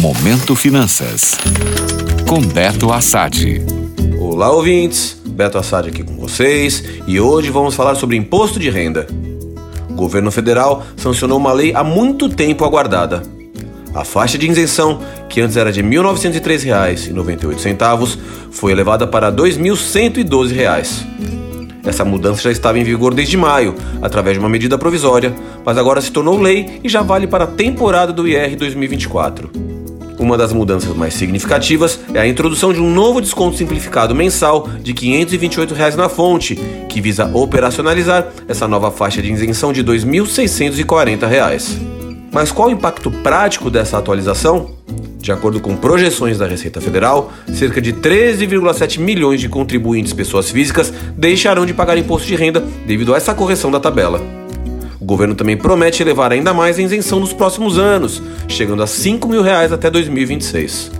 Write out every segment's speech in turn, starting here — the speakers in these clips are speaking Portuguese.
Momento Finanças. Com Beto Assad. Olá, ouvintes. Beto Assad aqui com vocês e hoje vamos falar sobre imposto de renda. O governo federal sancionou uma lei há muito tempo aguardada. A faixa de isenção, que antes era de R$ 1.903,98, foi elevada para R$ 2.112. Essa mudança já estava em vigor desde maio, através de uma medida provisória, mas agora se tornou lei e já vale para a temporada do IR 2024. Uma das mudanças mais significativas é a introdução de um novo desconto simplificado mensal de 528 reais na fonte, que visa operacionalizar essa nova faixa de isenção de R$ 2.640. Mas qual o impacto prático dessa atualização? De acordo com projeções da Receita Federal, cerca de 13,7 milhões de contribuintes pessoas físicas deixarão de pagar imposto de renda devido a essa correção da tabela. O governo também promete elevar ainda mais a isenção nos próximos anos, chegando a 5 mil reais até 2026.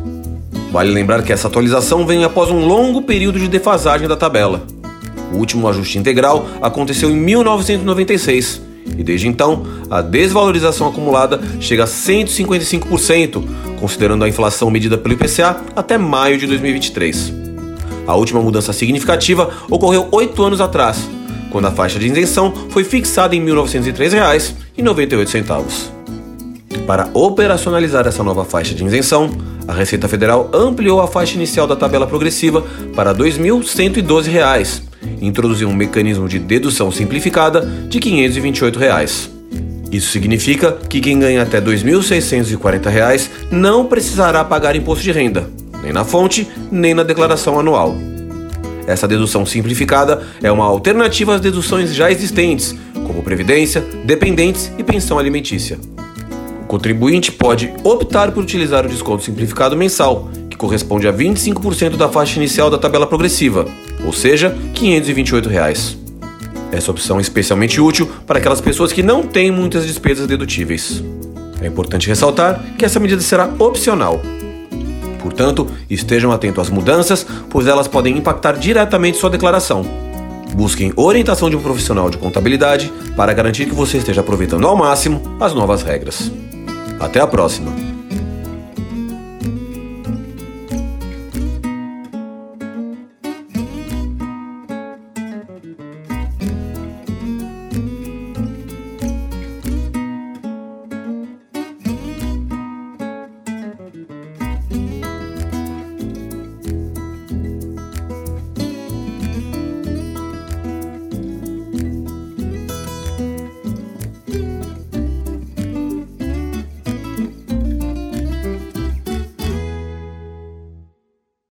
Vale lembrar que essa atualização vem após um longo período de defasagem da tabela. O último ajuste integral aconteceu em 1996 e desde então a desvalorização acumulada chega a 155%, considerando a inflação medida pelo IPCA até maio de 2023. A última mudança significativa ocorreu oito anos atrás, quando a faixa de isenção foi fixada em R$ 1.903,98. Para operacionalizar essa nova faixa de isenção, a Receita Federal ampliou a faixa inicial da tabela progressiva para R$ 2.112 e introduziu um mecanismo de dedução simplificada de 528 reais. Isso significa que quem ganha até R$ 2.640 não precisará pagar imposto de renda, nem na fonte, nem na declaração anual. Essa dedução simplificada é uma alternativa às deduções já existentes, como previdência, dependentes e pensão alimentícia. O contribuinte pode optar por utilizar o desconto simplificado mensal, que corresponde a 25% da faixa inicial da tabela progressiva, ou seja, 528 reais. Essa opção é especialmente útil para aquelas pessoas que não têm muitas despesas dedutíveis. É importante ressaltar que essa medida será opcional. Portanto, estejam atentos às mudanças, pois elas podem impactar diretamente sua declaração. Busquem orientação de um profissional de contabilidade para garantir que você esteja aproveitando ao máximo as novas regras. Até a próxima!